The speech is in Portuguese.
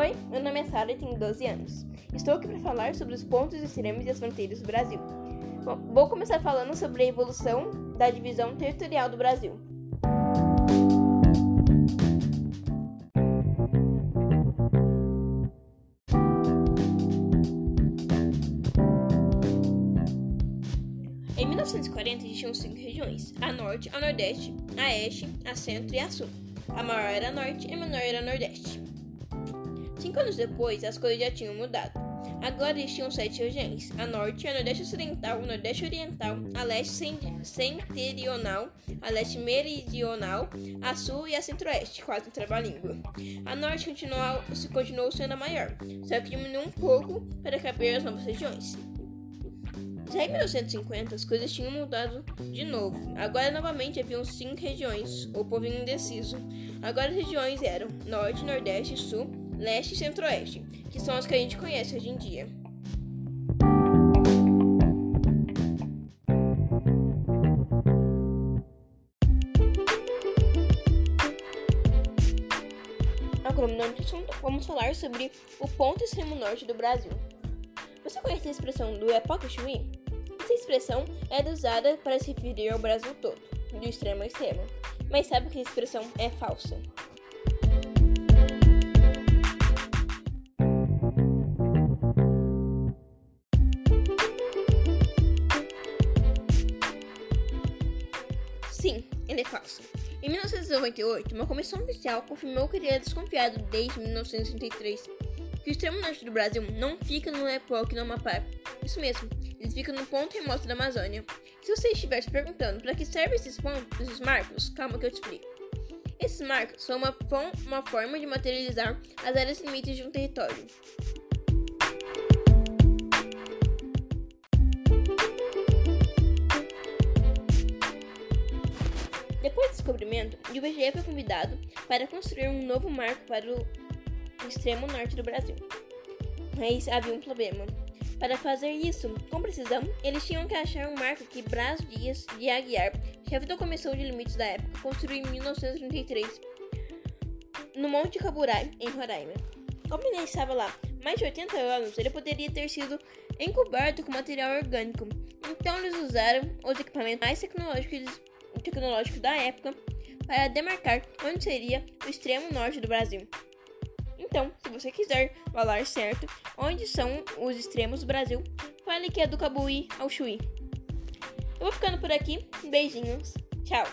é Sara e tenho 12 anos. Estou aqui para falar sobre os pontos extremos e as fronteiras do Brasil. Bom, vou começar falando sobre a evolução da divisão territorial do Brasil. Em 1940 existiam cinco regiões: a Norte, a Nordeste, a Este, a Centro e a Sul. A maior era a Norte e a menor era a Nordeste. Cinco anos depois, as coisas já tinham mudado. Agora existiam sete regiões: a Norte, a Nordeste Ocidental, a Nordeste Oriental, a Leste Setentrional, a Leste Meridional, a Sul e a Centro-Oeste, quase um trava-língua. A Norte continuou, continuou sendo a maior, só que diminuiu um pouco para caber as novas regiões. Já em 1950, as coisas tinham mudado de novo. Agora, novamente, haviam cinco regiões, o povo indeciso. Agora, as regiões eram Norte, Nordeste, Sul, Leste e Centro-Oeste, que são as que a gente conhece hoje em dia. Agora, no assunto, vamos falar sobre o ponto extremo norte do Brasil. Você conhece a expressão do Epoque Chuí? Essa expressão é usada para se referir ao Brasil todo, do extremo ao extremo. Mas sabe que a expressão é falsa? Sim, ele é falso. Em 1998, uma comissão oficial confirmou que ele é desconfiado desde 1933 que o extremo norte do Brasil não fica no Epoque no Amapá. Isso mesmo, ele fica no ponto remoto da Amazônia. Se você estiver se perguntando para que servem esses pontos, esses marcos, calma que eu te explico. Esses marcos são uma, uma forma de materializar as áreas limites de um território. Descobrimento, o IBGE foi convidado para construir um novo marco para o extremo norte do Brasil. Mas havia um problema. Para fazer isso com precisão, eles tinham que achar um marco que Brás Dias de Aguiar, chefe da Comissão de Limites da época, construiu em 1933 no Monte Caburai, em Roraima. Como ele estava lá mais de 80 anos, ele poderia ter sido encoberto com material orgânico. Então eles usaram os equipamentos mais tecnológicos, tecnológicos da época para demarcar onde seria o extremo norte do Brasil. Então, se você quiser falar certo onde são os extremos do Brasil, fale que é do Cabuí ao Chuí. Eu vou ficando por aqui. Beijinhos. Tchau.